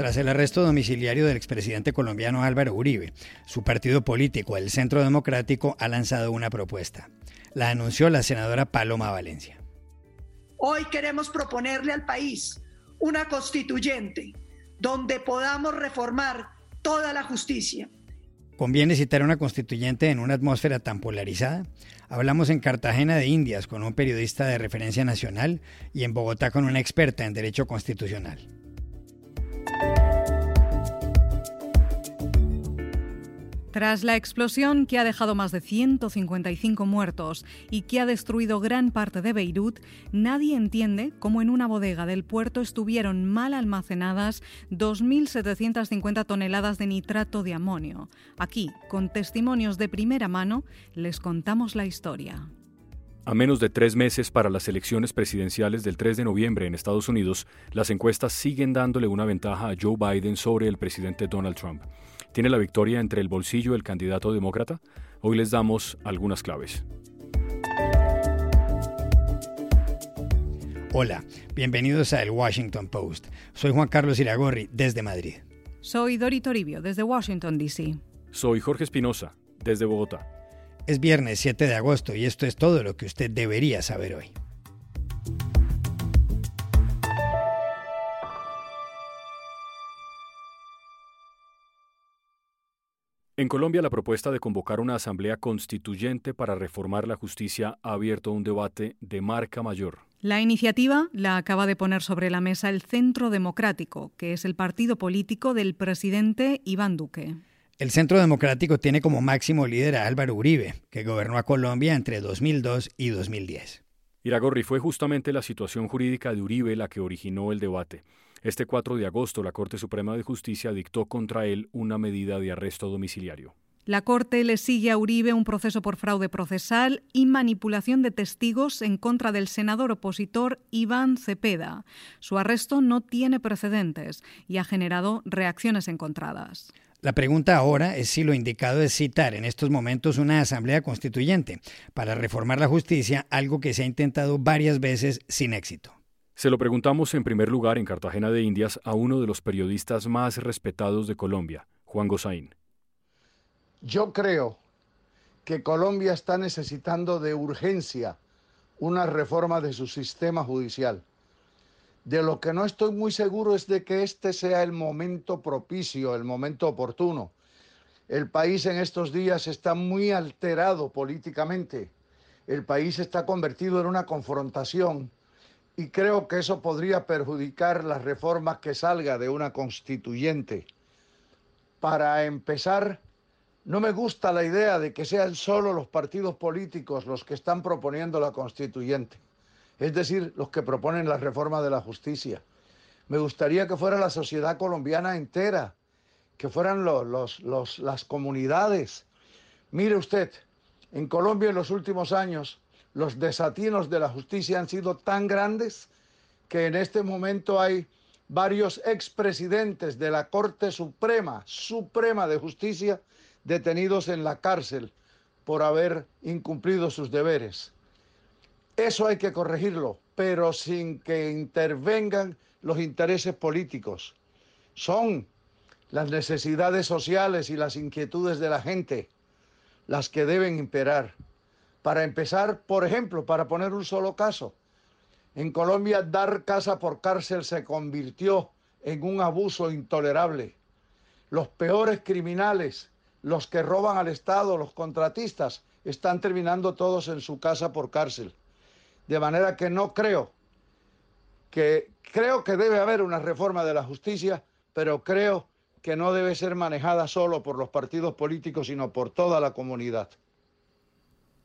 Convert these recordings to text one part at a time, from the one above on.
Tras el arresto domiciliario del expresidente colombiano Álvaro Uribe, su partido político, el Centro Democrático, ha lanzado una propuesta. La anunció la senadora Paloma Valencia. Hoy queremos proponerle al país una constituyente donde podamos reformar toda la justicia. ¿Conviene citar una constituyente en una atmósfera tan polarizada? Hablamos en Cartagena de Indias con un periodista de referencia nacional y en Bogotá con una experta en derecho constitucional. Tras la explosión que ha dejado más de 155 muertos y que ha destruido gran parte de Beirut, nadie entiende cómo en una bodega del puerto estuvieron mal almacenadas 2.750 toneladas de nitrato de amonio. Aquí, con testimonios de primera mano, les contamos la historia. A menos de tres meses para las elecciones presidenciales del 3 de noviembre en Estados Unidos, las encuestas siguen dándole una ventaja a Joe Biden sobre el presidente Donald Trump. ¿Tiene la victoria entre el bolsillo del candidato demócrata? Hoy les damos algunas claves. Hola, bienvenidos a El Washington Post. Soy Juan Carlos Iragorri, desde Madrid. Soy Dori Toribio, desde Washington, D.C. Soy Jorge Espinosa, desde Bogotá. Es viernes 7 de agosto y esto es todo lo que usted debería saber hoy. En Colombia, la propuesta de convocar una asamblea constituyente para reformar la justicia ha abierto un debate de marca mayor. La iniciativa la acaba de poner sobre la mesa el Centro Democrático, que es el partido político del presidente Iván Duque. El Centro Democrático tiene como máximo líder a Álvaro Uribe, que gobernó a Colombia entre 2002 y 2010. Iragorri fue justamente la situación jurídica de Uribe la que originó el debate. Este 4 de agosto, la Corte Suprema de Justicia dictó contra él una medida de arresto domiciliario. La Corte le sigue a Uribe un proceso por fraude procesal y manipulación de testigos en contra del senador opositor Iván Cepeda. Su arresto no tiene precedentes y ha generado reacciones encontradas. La pregunta ahora es si lo indicado es citar en estos momentos una asamblea constituyente para reformar la justicia, algo que se ha intentado varias veces sin éxito. Se lo preguntamos en primer lugar en Cartagena de Indias a uno de los periodistas más respetados de Colombia, Juan Gozaín. Yo creo que Colombia está necesitando de urgencia una reforma de su sistema judicial. De lo que no estoy muy seguro es de que este sea el momento propicio, el momento oportuno. El país en estos días está muy alterado políticamente. El país está convertido en una confrontación y creo que eso podría perjudicar las reformas que salga de una constituyente. Para empezar, no me gusta la idea de que sean solo los partidos políticos los que están proponiendo la constituyente, es decir, los que proponen la reforma de la justicia. Me gustaría que fuera la sociedad colombiana entera, que fueran los, las comunidades. Mire usted, en Colombia en los últimos años los desatinos de la justicia han sido tan grandes que en este momento hay varios expresidentes de la Corte Suprema, Suprema de Justicia, detenidos en la cárcel por haber incumplido sus deberes. Eso hay que corregirlo, pero sin que intervengan los intereses políticos. Son las necesidades sociales y las inquietudes de la gente las que deben imperar. Para empezar, por ejemplo, para poner un solo caso, en Colombia dar casa por cárcel se convirtió en un abuso intolerable. Los peores criminales, los que roban al Estado, los contratistas, están terminando todos en su casa por cárcel. De manera que no creo que creo que debe haber una reforma de la justicia, pero creo que no debe ser manejada solo por los partidos políticos, sino por toda la comunidad.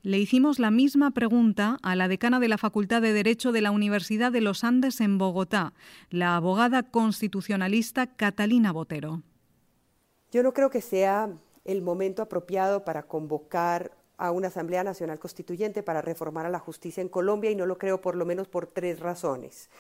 Le hicimos la misma pregunta a la decana de la Facultad de Derecho de la Universidad de los Andes en Bogotá, la abogada constitucionalista Catalina Botero. Yo no creo que sea el momento apropiado para convocar a una Asamblea Nacional Constituyente para reformar a la justicia en Colombia y no lo creo por lo menos por tres razones.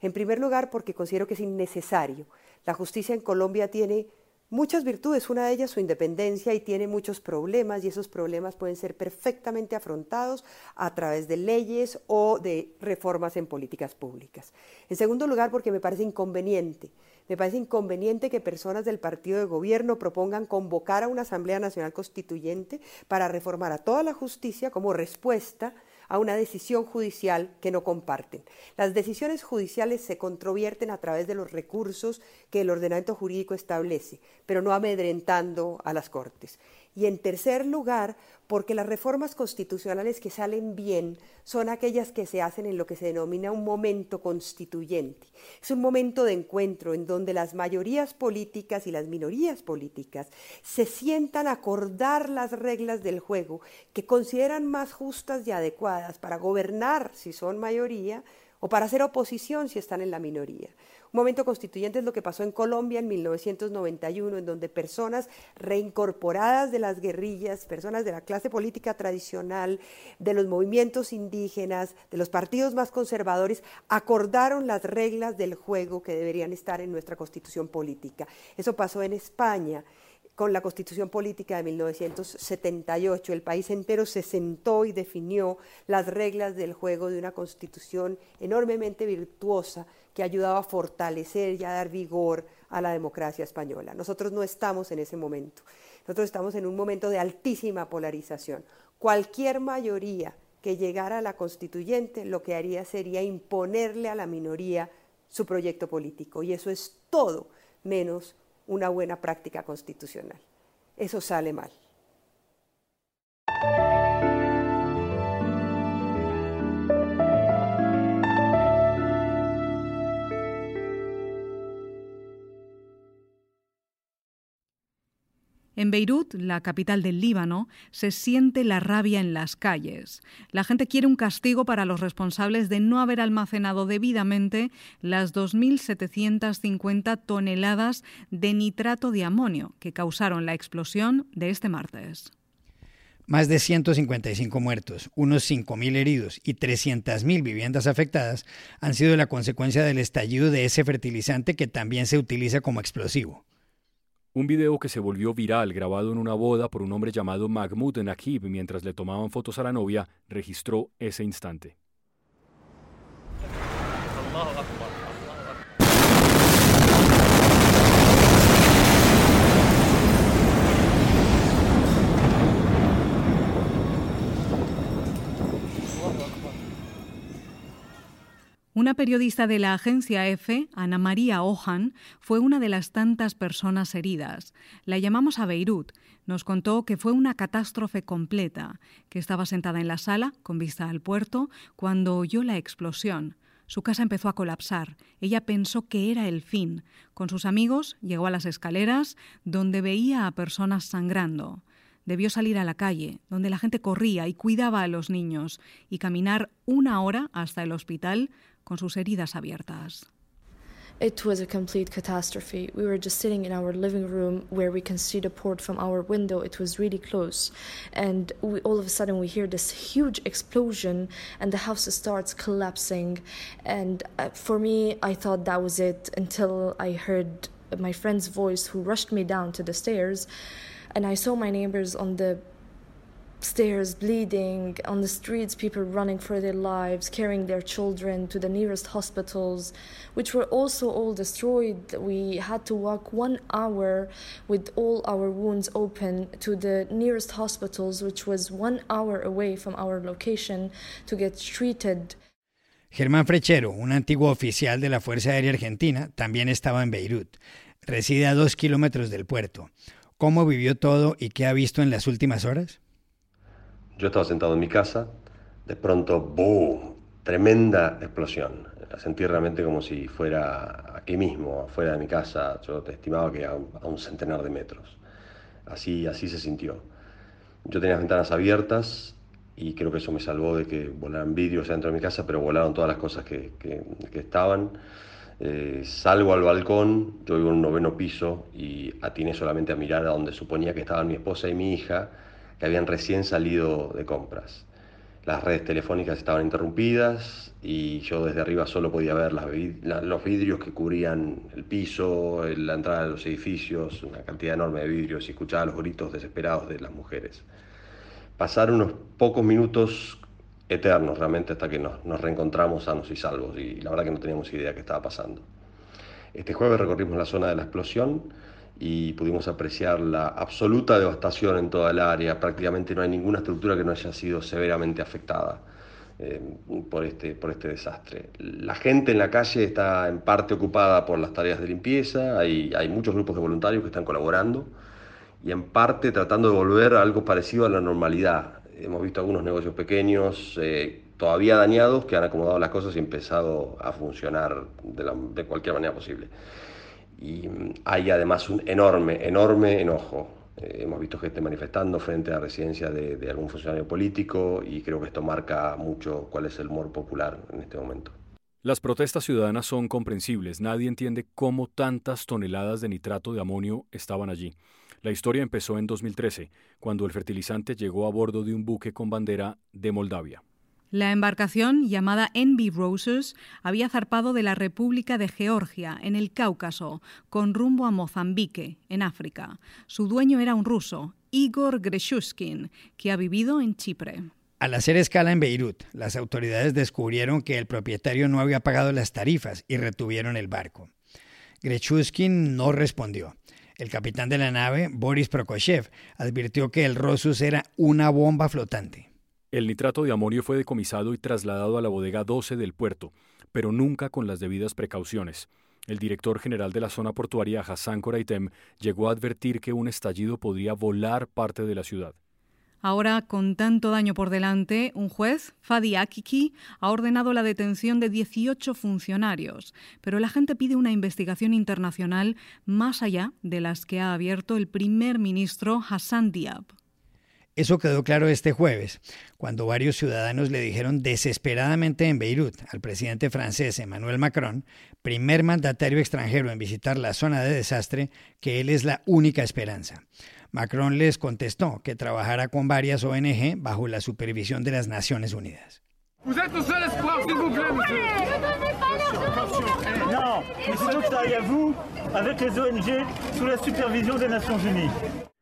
En primer lugar, porque considero que es innecesario. La justicia en Colombia tiene muchas virtudes, una de ellas su independencia y tiene muchos problemas y esos problemas pueden ser perfectamente afrontados a través de leyes o de reformas en políticas públicas. En segundo lugar, porque me parece inconveniente. Me parece inconveniente que personas del partido de gobierno propongan convocar a una Asamblea Nacional Constituyente para reformar a toda la justicia como respuesta a una decisión judicial que no comparten. Las decisiones judiciales se controvierten a través de los recursos que el ordenamiento jurídico establece, pero no amedrentando a las Cortes. Y en tercer lugar, porque las reformas constitucionales que salen bien son aquellas que se hacen en lo que se denomina un momento constituyente. Es un momento de encuentro en donde las mayorías políticas y las minorías políticas se sientan a acordar las reglas del juego que consideran más justas y adecuadas para gobernar si son mayoría o para hacer oposición si están en la minoría. Un momento constituyente es lo que pasó en Colombia en 1991, en donde personas reincorporadas de las guerrillas, personas de la clase política tradicional, de los movimientos indígenas, de los partidos más conservadores, acordaron las reglas del juego que deberían estar en nuestra constitución política. Eso pasó en España con la constitución política de 1978. El país entero se sentó y definió las reglas del juego de una constitución enormemente virtuosa que ayudaba a fortalecer y a dar vigor a la democracia española. Nosotros no estamos en ese momento. Nosotros estamos en un momento de altísima polarización. Cualquier mayoría que llegara a la constituyente lo que haría sería imponerle a la minoría su proyecto político. Y eso es todo menos una buena práctica constitucional. Eso sale mal. En Beirut, la capital del Líbano, se siente la rabia en las calles. La gente quiere un castigo para los responsables de no haber almacenado debidamente las 2.750 toneladas de nitrato de amonio que causaron la explosión de este martes. Más de 155 muertos, unos 5.000 heridos y 300.000 viviendas afectadas han sido la consecuencia del estallido de ese fertilizante que también se utiliza como explosivo. Un video que se volvió viral grabado en una boda por un hombre llamado Mahmoud Nakib mientras le tomaban fotos a la novia registró ese instante. Una periodista de la agencia EFE, Ana María Ojan, fue una de las tantas personas heridas. La llamamos a Beirut. Nos contó que fue una catástrofe completa, que estaba sentada en la sala, con vista al puerto, cuando oyó la explosión. Su casa empezó a colapsar. Ella pensó que era el fin. Con sus amigos llegó a las escaleras, donde veía a personas sangrando. Debió salir a la calle, donde la gente corría y cuidaba a los niños, y caminar una hora hasta el hospital con sus heridas abiertas. It was a complete catastrophe. We were just sitting in our living room where we can see the port from our window. It was really close. And we, all of a sudden, we hear this huge explosion, and the house starts collapsing. And uh, for me, I thought that was it until I heard my friend's voice who rushed me down to the stairs. And I saw my neighbors on the stairs bleeding on the streets people running for their lives carrying their children to the nearest hospitals which were also all destroyed we had to walk one hour with all our wounds open to the nearest hospitals which was one hour away from our location to get treated Germán Frechero, un antiguo oficial de la Fuerza Aérea Argentina, también estaba en Beirut. Reside a dos kilómetros del puerto. ¿Cómo vivió todo y qué ha visto en las últimas horas? Yo estaba sentado en mi casa, de pronto, ¡boom! Tremenda explosión. La sentí realmente como si fuera aquí mismo, afuera de mi casa. Yo te estimaba que a, un centenar de metros. Así, así se sintió. Yo tenía las ventanas abiertas y creo que eso me salvó de que volaran vidrios dentro de mi casa, pero volaron todas las cosas que, estaban. Eh, salgo al balcón, yo vivo en un noveno piso y atiné solamente a mirar a donde suponía que estaban mi esposa y mi hija que habían recién salido de compras. las redes telefónicas estaban interrumpidas y yo desde arriba solo podía ver los vidrios que cubrían el piso, la entrada de los edificios, una cantidad enorme de vidrios y escuchaba los gritos desesperados de las mujeres. Pasaron unos pocos minutos eternos realmente hasta que nos, nos reencontramos sanos y salvos y la verdad que no teníamos idea qué estaba pasando. Este jueves recorrimos la zona de la explosión y pudimos apreciar la absoluta devastación en toda el área. Prácticamente no hay ninguna estructura que no haya sido severamente afectada eh, por, este, por este desastre. La gente en la calle está en parte ocupada por las tareas de limpieza, hay, hay muchos grupos de voluntarios que están colaborando y en parte tratando de volver a algo parecido a la normalidad. Hemos visto algunos negocios pequeños eh, todavía dañados que han acomodado las cosas y empezado a funcionar de, de cualquier manera posible y hay además un enorme, enorme enojo. Eh, hemos visto gente manifestando frente a la residencia de, algún funcionario político y creo que esto marca mucho cuál es el humor popular en este momento. Las protestas ciudadanas son comprensibles. Nadie entiende cómo tantas toneladas de nitrato de amonio estaban allí. La historia empezó en 2013, cuando el fertilizante llegó a bordo de un buque con bandera de Moldavia. La embarcación, llamada Envy Roses, había zarpado de la República de Georgia, en el Cáucaso, con rumbo a Mozambique, en África. Su dueño era un ruso, Igor Greshuskin, que ha vivido en Chipre. Al hacer escala en Beirut, las autoridades descubrieron que el propietario no había pagado las tarifas y retuvieron el barco. Grechuskin no respondió. El capitán de la nave, Boris Prokoshev, advirtió que el Rosus era una bomba flotante. El nitrato de amonio fue decomisado y trasladado a la bodega 12 del puerto, pero nunca con las debidas precauciones. El director general de la zona portuaria, Hassan Koraitem, llegó a advertir que un estallido podría volar parte de la ciudad. Ahora, con tanto daño por delante, un juez, Fadi Akiki, ha ordenado la detención de 18 funcionarios, pero la gente pide una investigación internacional más allá de las que ha abierto el primer ministro Hassan Diab. Eso quedó claro este jueves, cuando varios ciudadanos le dijeron desesperadamente en Beirut al presidente francés Emmanuel Macron, primer mandatario extranjero en visitar la zona de desastre, que él es la única esperanza. Macron les contestó que trabajará con varias ONG bajo la supervisión de las Naciones Unidas.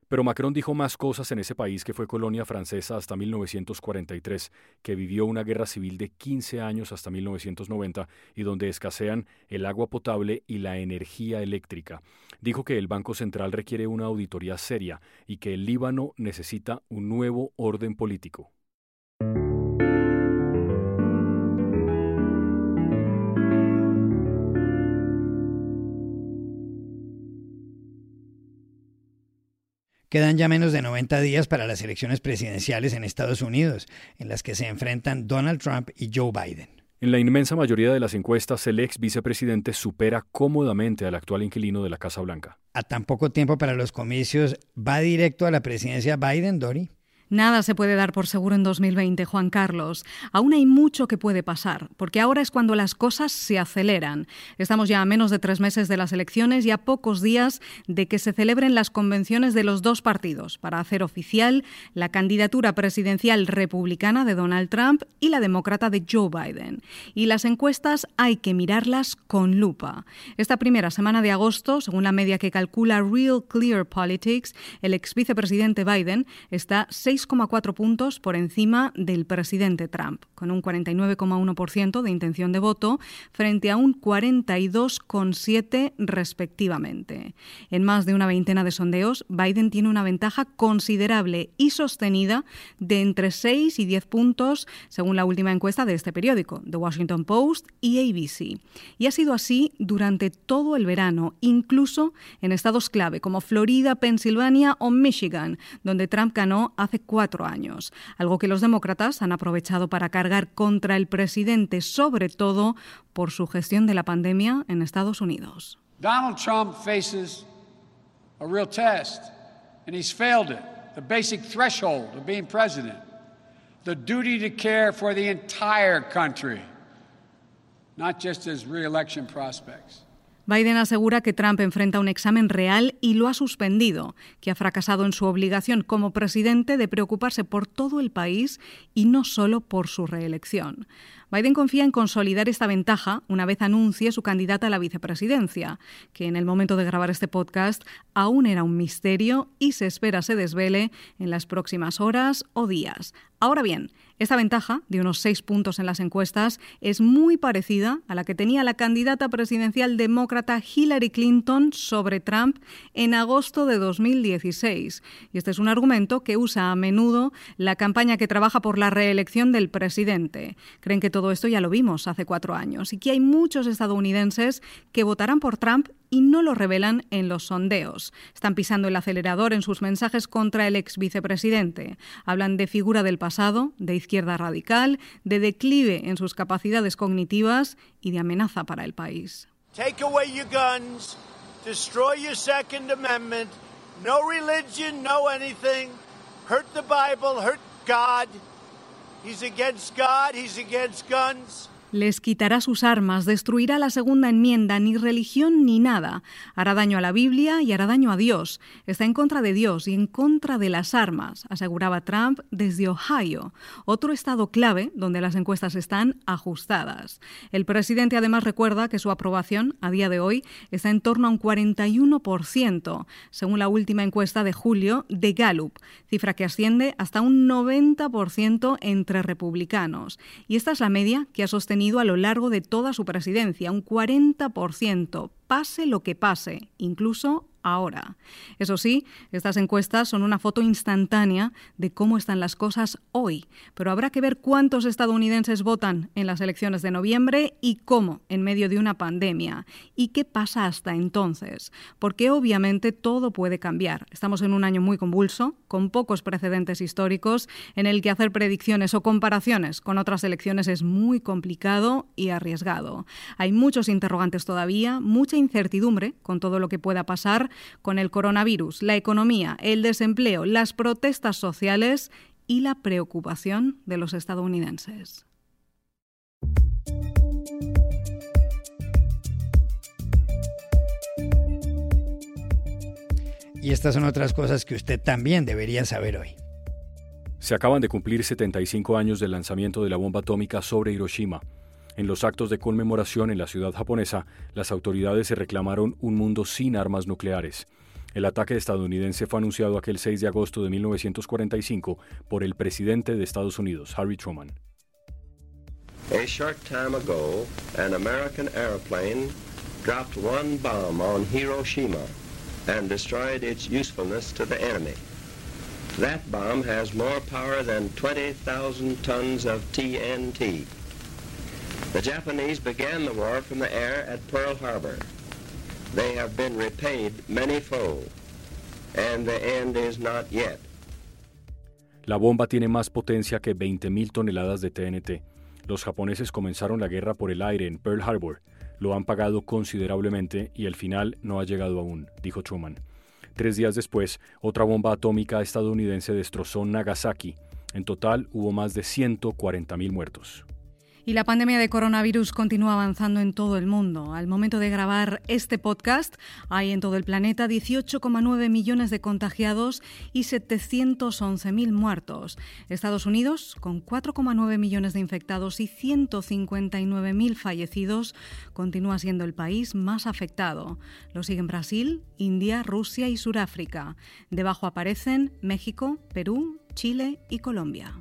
Pero Macron dijo más cosas en ese país que fue colonia francesa hasta 1943, que vivió una guerra civil de 15 años hasta 1990 y donde escasean el agua potable y la energía eléctrica. Dijo que el Banco Central requiere una auditoría seria y que el Líbano necesita un nuevo orden político. Quedan ya menos de 90 días para las elecciones presidenciales en Estados Unidos, en las que se enfrentan Donald Trump y Joe Biden. En la inmensa mayoría de las encuestas, el ex vicepresidente supera cómodamente al actual inquilino de la Casa Blanca. A tan poco tiempo para los comicios, ¿va directo a la presidencia Biden, Dori? Nada se puede dar por seguro en 2020, Juan Carlos. Aún hay mucho que puede pasar, porque ahora es cuando las cosas se aceleran. Estamos ya a menos de tres meses de las elecciones y a pocos días de que se celebren las convenciones de los dos partidos para hacer oficial la candidatura presidencial republicana de Donald Trump y la demócrata de Joe Biden. Y las encuestas hay que mirarlas con lupa. Esta primera semana de agosto, según la media que calcula Real Clear Politics, el ex vicepresidente Biden está 6,4 puntos por encima del presidente Trump, con un 49,1% de intención de voto frente a un 42,7% respectivamente. En más de una veintena de sondeos, Biden tiene una ventaja considerable y sostenida de entre 6 y 10 puntos, según la última encuesta de este periódico, The Washington Post y ABC. Y ha sido así durante todo el verano, incluso en estados clave como Florida, Pensilvania o Michigan, donde Trump ganó hace cuatro años, algo que los demócratas han aprovechado para cargar contra el presidente, sobre todo por su gestión de la pandemia en Estados Unidos. Donald Trump faces a real test, and he's failed it. The basic threshold of being president, the duty to care for the entire country, not just his reelection prospects. Biden asegura que Trump enfrenta un examen real y lo ha suspendido, que ha fracasado en su obligación como presidente de preocuparse por todo el país y no solo por su reelección. Biden confía en consolidar esta ventaja una vez anuncie su candidata a la vicepresidencia, que en el momento de grabar este podcast aún era un misterio y se espera se desvele en las próximas horas o días. Ahora bien, esta ventaja, de unos seis puntos en las encuestas, es muy parecida a la que tenía la candidata presidencial demócrata Hillary Clinton sobre Trump en agosto de 2016. Y este es un argumento que usa a menudo la campaña que trabaja por la reelección del presidente. Creen que todo esto ya lo vimos hace cuatro años y que hay muchos estadounidenses que votarán por Trump y no lo revelan en los sondeos. Están pisando el acelerador en sus mensajes contra el ex vicepresidente. Hablan de figura del pasado, de izquierda radical, de declive en sus capacidades cognitivas y de amenaza para el país. Take away your guns, destroy your Second Amendment, no religion, no anything, hurt the Bible, hurt God. He's against God, he's against guns les quitará sus armas, destruirá la segunda enmienda, ni religión ni nada. Hará daño a la Biblia y hará daño a Dios. Está en contra de Dios y en contra de las armas, aseguraba Trump desde Ohio, otro estado clave donde las encuestas están ajustadas. El presidente además recuerda que su aprobación a día de hoy está en torno a un 41%, según la última encuesta de julio de Gallup, cifra que asciende hasta un 90% entre republicanos. Y esta es la media que ha sostenido a lo largo de toda su presidencia, un 40%, pase lo que pase, incluso ahora. Eso sí, estas encuestas son una foto instantánea de cómo están las cosas hoy, pero habrá que ver cuántos estadounidenses votan en las elecciones de noviembre y cómo en medio de una pandemia y qué pasa hasta entonces, porque obviamente todo puede cambiar. Estamos en un año muy convulso, con pocos precedentes históricos, en el que hacer predicciones o comparaciones con otras elecciones es muy complicado y arriesgado. Hay muchos interrogantes todavía, mucha incertidumbre con todo lo que pueda pasar con el coronavirus, la economía, el desempleo, las protestas sociales y la preocupación de los estadounidenses. Y estas son otras cosas que usted también debería saber hoy. Se acaban de cumplir 75 años del lanzamiento de la bomba atómica sobre Hiroshima. En los actos de conmemoración en la ciudad japonesa, las autoridades se reclamaron un mundo sin armas nucleares. El ataque estadounidense fue anunciado aquel 6 de agosto de 1945 por el presidente de Estados Unidos, Harry Truman. A short time ago, an American airplane dropped one bomb on Hiroshima and destroyed its usefulness to the enemy. That bomb has more power than 20,000 tons of TNT. The Japanese began the war from the air at Pearl Harbor. They have been repaid many-fold, and the end is not yet. La bomba tiene más potencia que 20.000 toneladas de TNT. Los japoneses comenzaron la guerra por el aire en Pearl Harbor. Lo han pagado considerablemente y el final no ha llegado aún, dijo Truman. Tres días después, otra bomba atómica estadounidense destrozó Nagasaki. En total hubo más de 140.000 muertos. Y la pandemia de coronavirus continúa avanzando en todo el mundo. Al momento de grabar este podcast, hay en todo el planeta 18,9 millones de contagiados y 711.000 muertos. Estados Unidos, con 4,9 millones de infectados y 159.000 fallecidos, continúa siendo el país más afectado. Lo siguen Brasil, India, Rusia y Sudáfrica. Debajo aparecen México, Perú, Chile y Colombia.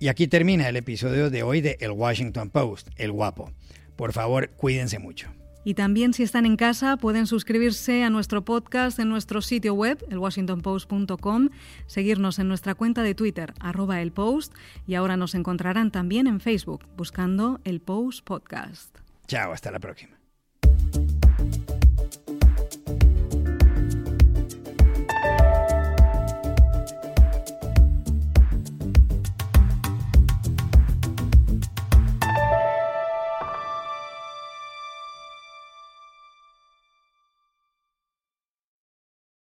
Y aquí termina el episodio de hoy de El Washington Post, El Guapo. Por favor, cuídense mucho. Y también si están en casa pueden suscribirse a nuestro podcast en nuestro sitio web, elwashingtonpost.com, seguirnos en nuestra cuenta de Twitter, arroba el post, y ahora nos encontrarán también en Facebook buscando el Post Podcast. Chao, hasta la próxima.